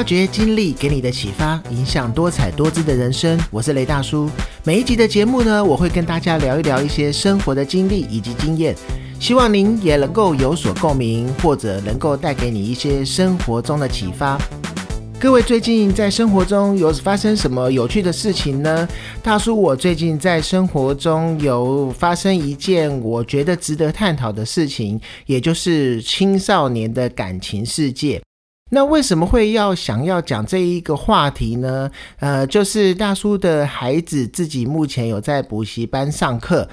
发掘经历给你的启发，影响多彩多姿的人生。我是雷大叔。每一集的节目呢，我会跟大家聊一聊一些生活的经历以及经验，希望您也能够有所共鸣，或者能够带给你一些生活中的启发。各位最近在生活中有发生什么有趣的事情呢？大叔，我最近在生活中有发生一件我觉得值得探讨的事情，也就是青少年的感情世界。那为什么会要想要讲这一个话题呢？呃，就是大叔的孩子自己目前有在补习班上课。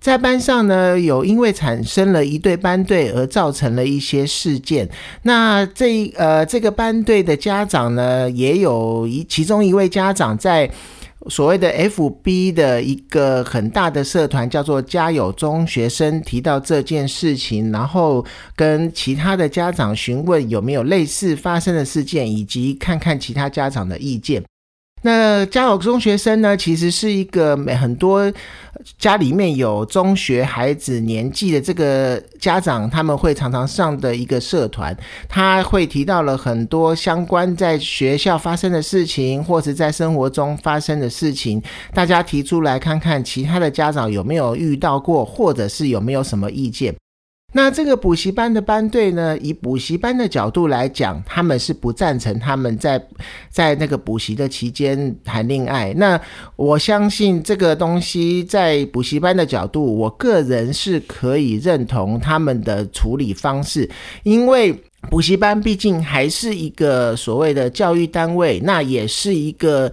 在班上呢，有因为产生了一对班队而造成了一些事件。那这呃，这个班队的家长呢，也有一其中一位家长在所谓的 FB 的一个很大的社团，叫做“家有中学生”，提到这件事情，然后跟其他的家长询问有没有类似发生的事件，以及看看其他家长的意见。那家有中学生呢，其实是一个每很多家里面有中学孩子年纪的这个家长，他们会常常上的一个社团。他会提到了很多相关在学校发生的事情，或是在生活中发生的事情，大家提出来看看其他的家长有没有遇到过，或者是有没有什么意见。那这个补习班的班队呢？以补习班的角度来讲，他们是不赞成他们在在那个补习的期间谈恋爱。那我相信这个东西在补习班的角度，我个人是可以认同他们的处理方式，因为补习班毕竟还是一个所谓的教育单位，那也是一个。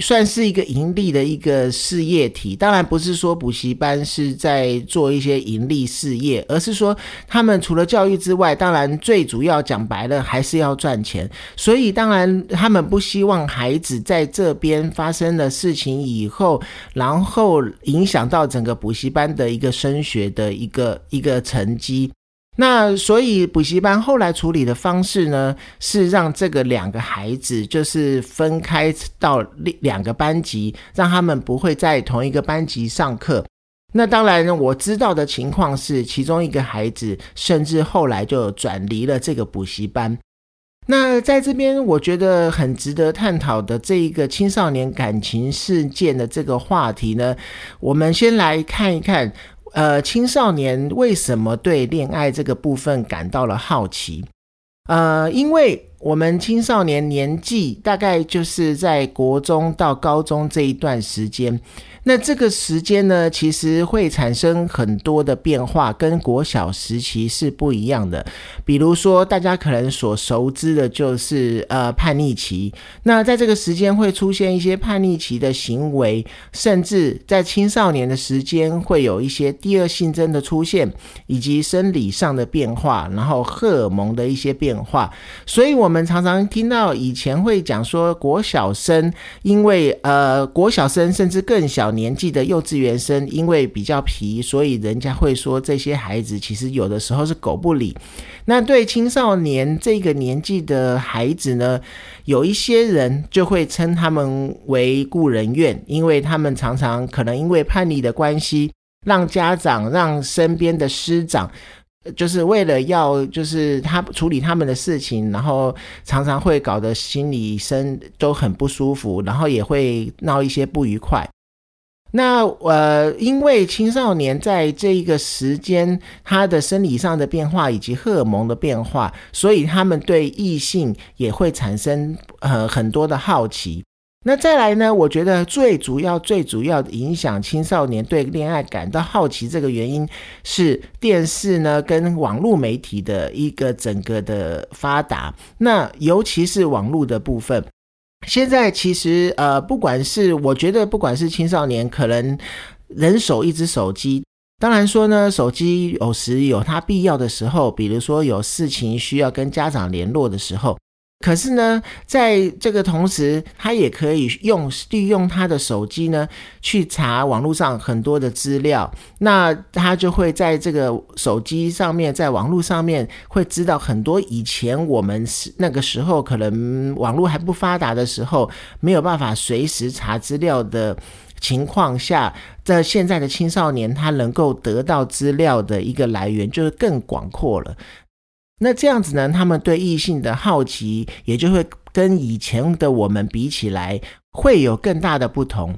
算是一个盈利的一个事业体，当然不是说补习班是在做一些盈利事业，而是说他们除了教育之外，当然最主要讲白了还是要赚钱。所以当然他们不希望孩子在这边发生了事情以后，然后影响到整个补习班的一个升学的一个一个成绩。那所以补习班后来处理的方式呢，是让这个两个孩子就是分开到两个班级，让他们不会在同一个班级上课。那当然呢，我知道的情况是，其中一个孩子甚至后来就转离了这个补习班。那在这边，我觉得很值得探讨的这一个青少年感情事件的这个话题呢，我们先来看一看。呃，青少年为什么对恋爱这个部分感到了好奇？呃，因为我们青少年年纪大概就是在国中到高中这一段时间。那这个时间呢，其实会产生很多的变化，跟国小时期是不一样的。比如说，大家可能所熟知的就是呃叛逆期。那在这个时间会出现一些叛逆期的行为，甚至在青少年的时间会有一些第二性征的出现，以及生理上的变化，然后荷尔蒙的一些变化。所以我我们常常听到以前会讲说，国小生因为呃国小生甚至更小。年纪的幼稚园生，因为比较皮，所以人家会说这些孩子其实有的时候是狗不理。那对青少年这个年纪的孩子呢，有一些人就会称他们为故人怨，因为他们常常可能因为叛逆的关系，让家长、让身边的师长，就是为了要就是他处理他们的事情，然后常常会搞得心理生都很不舒服，然后也会闹一些不愉快。那呃，因为青少年在这一个时间，他的生理上的变化以及荷尔蒙的变化，所以他们对异性也会产生呃很多的好奇。那再来呢，我觉得最主要、最主要影响青少年对恋爱感到好奇这个原因是电视呢跟网络媒体的一个整个的发达，那尤其是网络的部分。现在其实呃，不管是我觉得，不管是青少年，可能人手一只手机。当然说呢，手机有时有它必要的时候，比如说有事情需要跟家长联络的时候。可是呢，在这个同时，他也可以用利用他的手机呢，去查网络上很多的资料。那他就会在这个手机上面，在网络上面会知道很多以前我们那个时候可能网络还不发达的时候，没有办法随时查资料的情况下，在现在的青少年，他能够得到资料的一个来源就是更广阔了。那这样子呢，他们对异性的好奇也就会跟以前的我们比起来，会有更大的不同。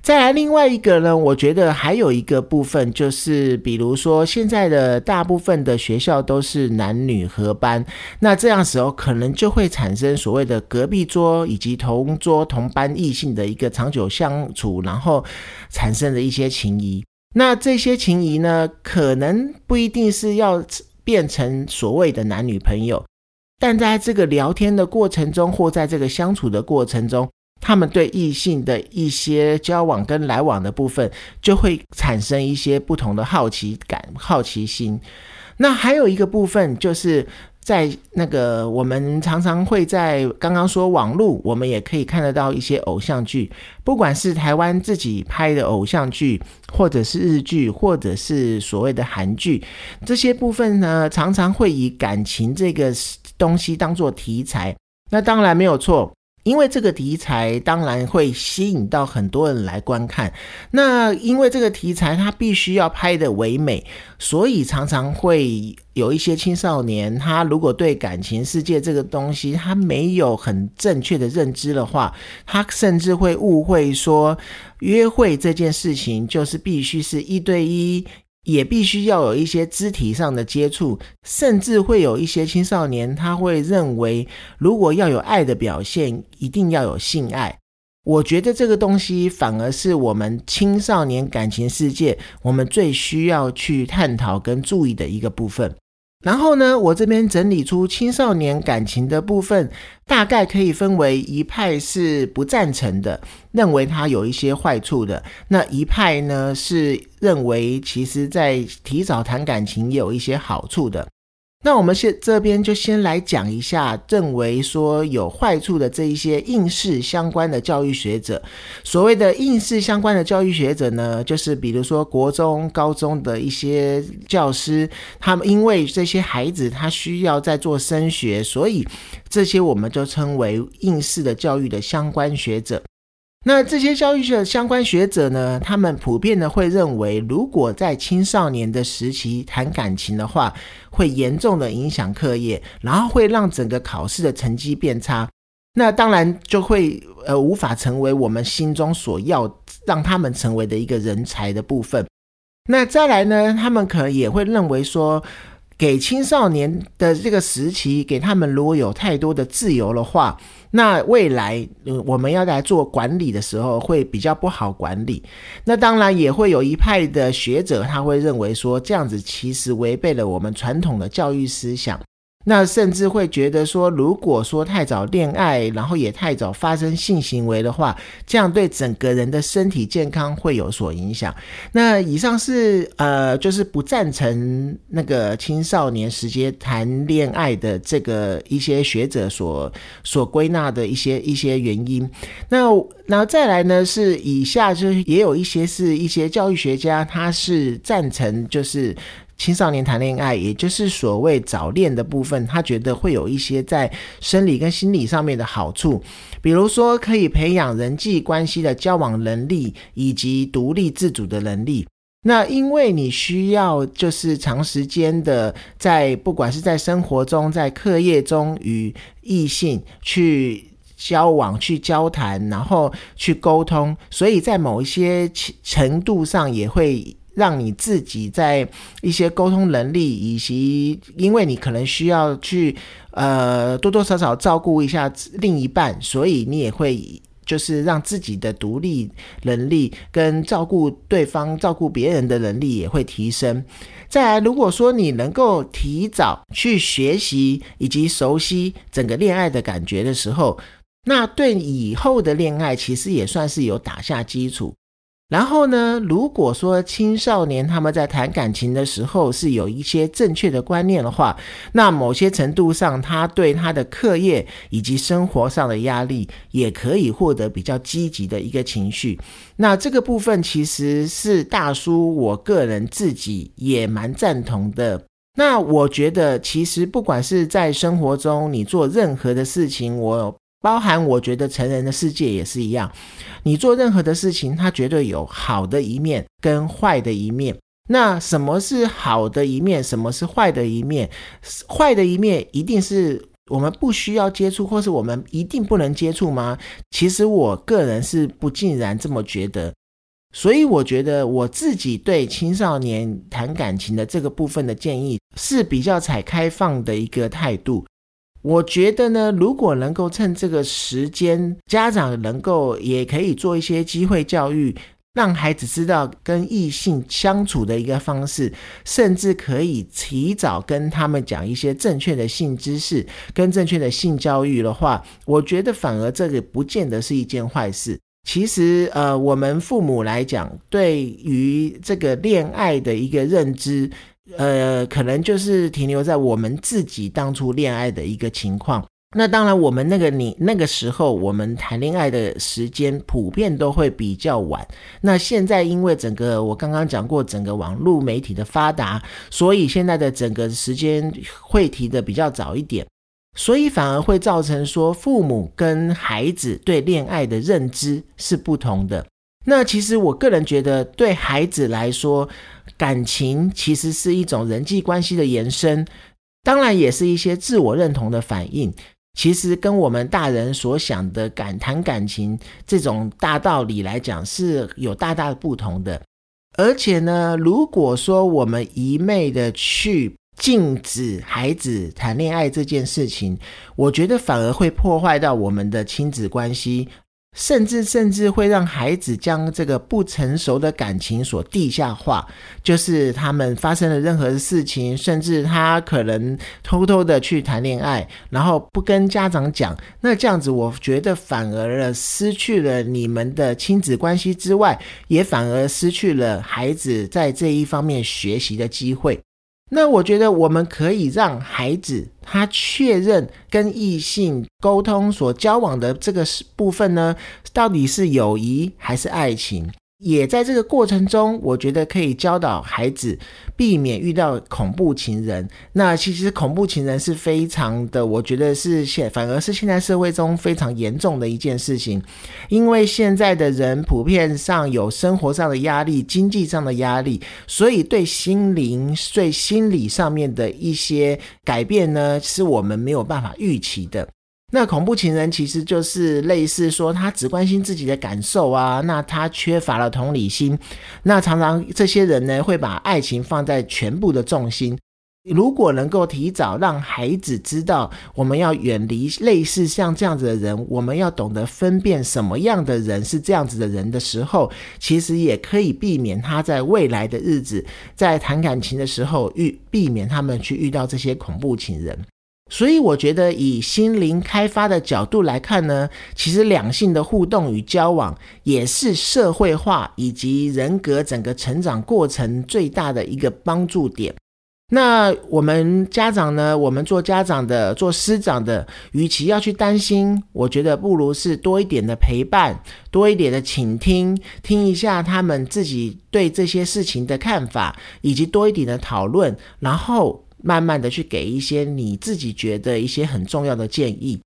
再来另外一个呢，我觉得还有一个部分就是，比如说现在的大部分的学校都是男女合班，那这样时候可能就会产生所谓的隔壁桌以及同桌同班异性的一个长久相处，然后产生的一些情谊。那这些情谊呢，可能不一定是要变成所谓的男女朋友，但在这个聊天的过程中，或在这个相处的过程中。他们对异性的一些交往跟来往的部分，就会产生一些不同的好奇感、好奇心。那还有一个部分，就是在那个我们常常会在刚刚说网络，我们也可以看得到一些偶像剧，不管是台湾自己拍的偶像剧，或者是日剧，或者是所谓的韩剧，这些部分呢，常常会以感情这个东西当做题材。那当然没有错。因为这个题材当然会吸引到很多人来观看，那因为这个题材它必须要拍的唯美，所以常常会有一些青少年，他如果对感情世界这个东西他没有很正确的认知的话，他甚至会误会说约会这件事情就是必须是一对一。也必须要有一些肢体上的接触，甚至会有一些青少年他会认为，如果要有爱的表现，一定要有性爱。我觉得这个东西反而是我们青少年感情世界我们最需要去探讨跟注意的一个部分。然后呢，我这边整理出青少年感情的部分，大概可以分为一派是不赞成的，认为它有一些坏处的；那一派呢是认为，其实在提早谈感情也有一些好处的。那我们先这边就先来讲一下，认为说有坏处的这一些应试相关的教育学者。所谓的应试相关的教育学者呢，就是比如说国中、高中的一些教师，他们因为这些孩子他需要在做升学，所以这些我们就称为应试的教育的相关学者。那这些教育的相关学者呢？他们普遍的会认为，如果在青少年的时期谈感情的话，会严重的影响课业，然后会让整个考试的成绩变差。那当然就会呃无法成为我们心中所要让他们成为的一个人才的部分。那再来呢，他们可能也会认为说。给青少年的这个时期，给他们如果有太多的自由的话，那未来我们要来做管理的时候会比较不好管理。那当然也会有一派的学者，他会认为说这样子其实违背了我们传统的教育思想。那甚至会觉得说，如果说太早恋爱，然后也太早发生性行为的话，这样对整个人的身体健康会有所影响。那以上是呃，就是不赞成那个青少年时间谈恋爱的这个一些学者所所归纳的一些一些原因。那然后再来呢，是以下就是也有一些是一些教育学家，他是赞成就是。青少年谈恋爱，也就是所谓早恋的部分，他觉得会有一些在生理跟心理上面的好处，比如说可以培养人际关系的交往能力以及独立自主的能力。那因为你需要就是长时间的在不管是在生活中、在课业中与异性去交往、去交谈，然后去沟通，所以在某一些程度上也会。让你自己在一些沟通能力，以及因为你可能需要去呃多多少少照顾一下另一半，所以你也会就是让自己的独立能力跟照顾对方、照顾别人的能力也会提升。再来，如果说你能够提早去学习以及熟悉整个恋爱的感觉的时候，那对以后的恋爱其实也算是有打下基础。然后呢？如果说青少年他们在谈感情的时候是有一些正确的观念的话，那某些程度上，他对他的课业以及生活上的压力也可以获得比较积极的一个情绪。那这个部分其实是大叔我个人自己也蛮赞同的。那我觉得，其实不管是在生活中你做任何的事情，我。包含我觉得成人的世界也是一样，你做任何的事情，它绝对有好的一面跟坏的一面。那什么是好的一面？什么是坏的一面？坏的一面一定是我们不需要接触，或是我们一定不能接触吗？其实我个人是不尽然这么觉得。所以我觉得我自己对青少年谈感情的这个部分的建议是比较采开放的一个态度。我觉得呢，如果能够趁这个时间，家长能够也可以做一些机会教育，让孩子知道跟异性相处的一个方式，甚至可以提早跟他们讲一些正确的性知识跟正确的性教育的话，我觉得反而这个不见得是一件坏事。其实，呃，我们父母来讲，对于这个恋爱的一个认知，呃，可能就是停留在我们自己当初恋爱的一个情况。那当然，我们那个你那个时候，我们谈恋爱的时间普遍都会比较晚。那现在，因为整个我刚刚讲过，整个网络媒体的发达，所以现在的整个时间会提的比较早一点。所以反而会造成说，父母跟孩子对恋爱的认知是不同的。那其实我个人觉得，对孩子来说，感情其实是一种人际关系的延伸，当然也是一些自我认同的反应。其实跟我们大人所想的感谈感情这种大道理来讲，是有大大的不同的。而且呢，如果说我们一昧的去禁止孩子谈恋爱这件事情，我觉得反而会破坏到我们的亲子关系，甚至甚至会让孩子将这个不成熟的感情所地下化。就是他们发生了任何事情，甚至他可能偷偷的去谈恋爱，然后不跟家长讲。那这样子，我觉得反而了失去了你们的亲子关系之外，也反而失去了孩子在这一方面学习的机会。那我觉得我们可以让孩子他确认跟异性沟通所交往的这个部分呢，到底是友谊还是爱情？也在这个过程中，我觉得可以教导孩子避免遇到恐怖情人。那其实恐怖情人是非常的，我觉得是现反而是现在社会中非常严重的一件事情，因为现在的人普遍上有生活上的压力、经济上的压力，所以对心灵、对心理上面的一些改变呢，是我们没有办法预期的。那恐怖情人其实就是类似说，他只关心自己的感受啊，那他缺乏了同理心。那常常这些人呢，会把爱情放在全部的重心。如果能够提早让孩子知道，我们要远离类似像这样子的人，我们要懂得分辨什么样的人是这样子的人的时候，其实也可以避免他在未来的日子在谈感情的时候遇避免他们去遇到这些恐怖情人。所以我觉得，以心灵开发的角度来看呢，其实两性的互动与交往也是社会化以及人格整个成长过程最大的一个帮助点。那我们家长呢，我们做家长的、做师长的，与其要去担心，我觉得不如是多一点的陪伴，多一点的倾听，听一下他们自己对这些事情的看法，以及多一点的讨论，然后。慢慢的去给一些你自己觉得一些很重要的建议。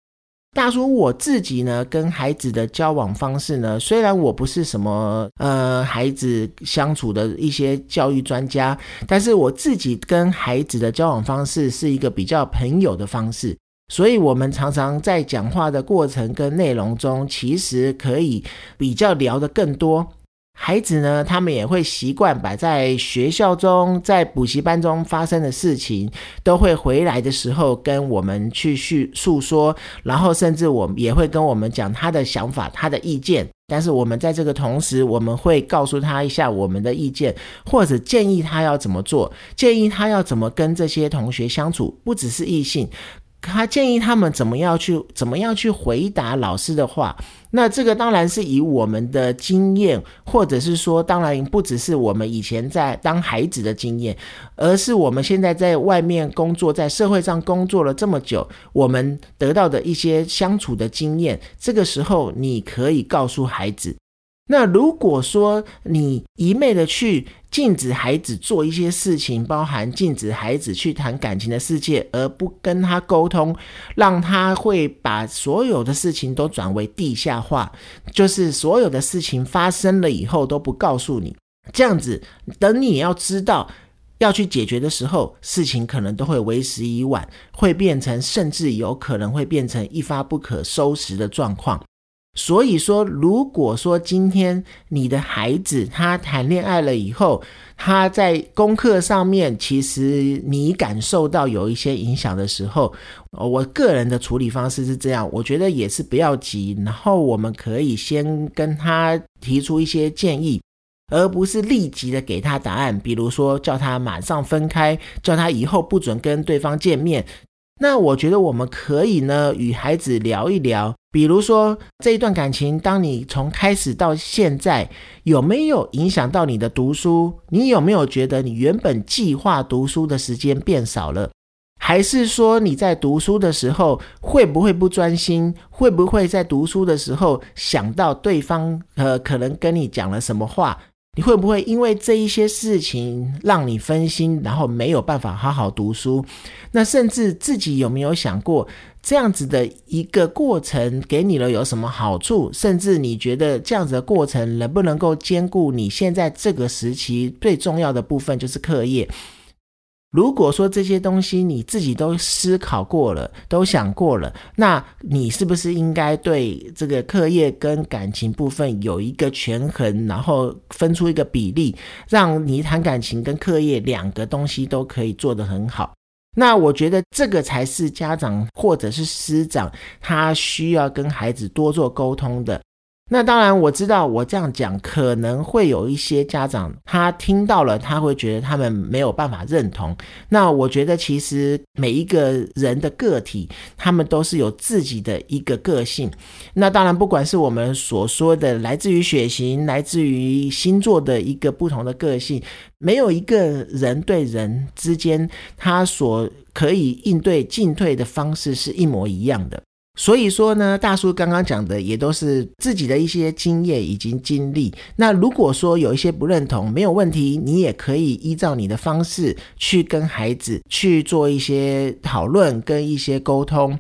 大叔，我自己呢跟孩子的交往方式呢，虽然我不是什么呃孩子相处的一些教育专家，但是我自己跟孩子的交往方式是一个比较朋友的方式，所以我们常常在讲话的过程跟内容中，其实可以比较聊得更多。孩子呢，他们也会习惯把在学校中、在补习班中发生的事情，都会回来的时候跟我们去叙诉说，然后甚至我也会跟我们讲他的想法、他的意见。但是我们在这个同时，我们会告诉他一下我们的意见，或者建议他要怎么做，建议他要怎么跟这些同学相处，不只是异性。他建议他们怎么样去怎么样去回答老师的话，那这个当然是以我们的经验，或者是说，当然不只是我们以前在当孩子的经验，而是我们现在在外面工作，在社会上工作了这么久，我们得到的一些相处的经验。这个时候，你可以告诉孩子。那如果说你一昧的去禁止孩子做一些事情，包含禁止孩子去谈感情的世界，而不跟他沟通，让他会把所有的事情都转为地下化，就是所有的事情发生了以后都不告诉你，这样子，等你要知道。要去解决的时候，事情可能都会为时已晚，会变成甚至有可能会变成一发不可收拾的状况。所以说，如果说今天你的孩子他谈恋爱了以后，他在功课上面其实你感受到有一些影响的时候，我个人的处理方式是这样，我觉得也是不要急，然后我们可以先跟他提出一些建议，而不是立即的给他答案，比如说叫他马上分开，叫他以后不准跟对方见面。那我觉得我们可以呢，与孩子聊一聊，比如说这一段感情，当你从开始到现在，有没有影响到你的读书？你有没有觉得你原本计划读书的时间变少了？还是说你在读书的时候会不会不专心？会不会在读书的时候想到对方呃可能跟你讲了什么话？你会不会因为这一些事情让你分心，然后没有办法好好读书？那甚至自己有没有想过，这样子的一个过程给你了有什么好处？甚至你觉得这样子的过程能不能够兼顾你现在这个时期最重要的部分，就是课业？如果说这些东西你自己都思考过了，都想过了，那你是不是应该对这个课业跟感情部分有一个权衡，然后分出一个比例，让你谈感情跟课业两个东西都可以做得很好？那我觉得这个才是家长或者是师长他需要跟孩子多做沟通的。那当然，我知道我这样讲可能会有一些家长，他听到了，他会觉得他们没有办法认同。那我觉得，其实每一个人的个体，他们都是有自己的一个个性。那当然，不管是我们所说的来自于血型、来自于星座的一个不同的个性，没有一个人对人之间，他所可以应对进退的方式是一模一样的。所以说呢，大叔刚刚讲的也都是自己的一些经验以及经历。那如果说有一些不认同，没有问题，你也可以依照你的方式去跟孩子去做一些讨论跟一些沟通，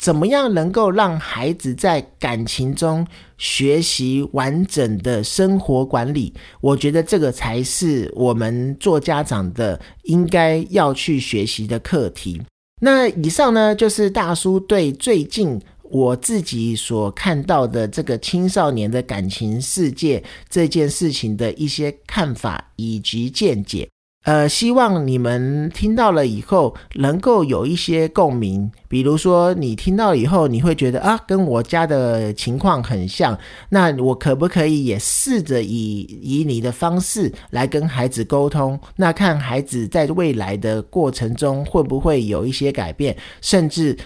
怎么样能够让孩子在感情中学习完整的生活管理？我觉得这个才是我们做家长的应该要去学习的课题。那以上呢，就是大叔对最近我自己所看到的这个青少年的感情世界这件事情的一些看法以及见解。呃，希望你们听到了以后能够有一些共鸣。比如说，你听到以后，你会觉得啊，跟我家的情况很像。那我可不可以也试着以以你的方式来跟孩子沟通？那看孩子在未来的过程中会不会有一些改变，甚至。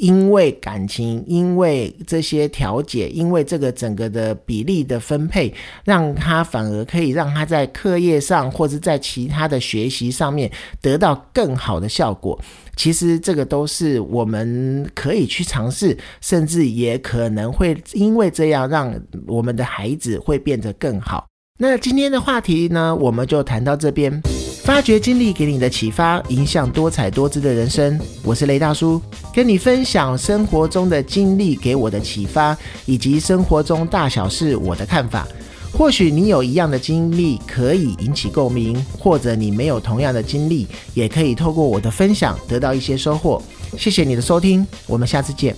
因为感情，因为这些调解，因为这个整个的比例的分配，让他反而可以让他在课业上或者在其他的学习上面得到更好的效果。其实这个都是我们可以去尝试，甚至也可能会因为这样让我们的孩子会变得更好。那今天的话题呢，我们就谈到这边。发掘经历给你的启发，影响多彩多姿的人生。我是雷大叔，跟你分享生活中的经历给我的启发，以及生活中大小事我的看法。或许你有一样的经历可以引起共鸣，或者你没有同样的经历，也可以透过我的分享得到一些收获。谢谢你的收听，我们下次见。